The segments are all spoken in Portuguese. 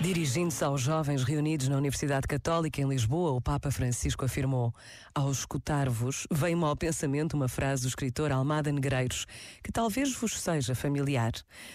Dirigindo-se aos jovens reunidos na Universidade Católica em Lisboa, o Papa Francisco afirmou: Ao escutar-vos, veio-me ao pensamento uma frase do escritor Almada Negreiros, que talvez vos seja familiar.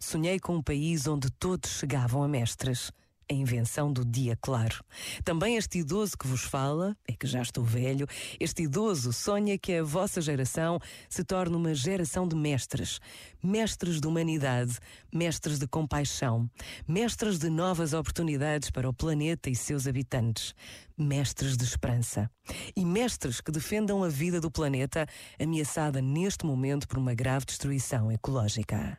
Sonhei com um país onde todos chegavam a mestres a invenção do dia claro. Também este idoso que vos fala, é que já estou velho, este idoso sonha que a vossa geração se torne uma geração de mestres. Mestres de humanidade, mestres de compaixão, mestres de novas oportunidades para o planeta e seus habitantes, mestres de esperança. E mestres que defendam a vida do planeta ameaçada neste momento por uma grave destruição ecológica.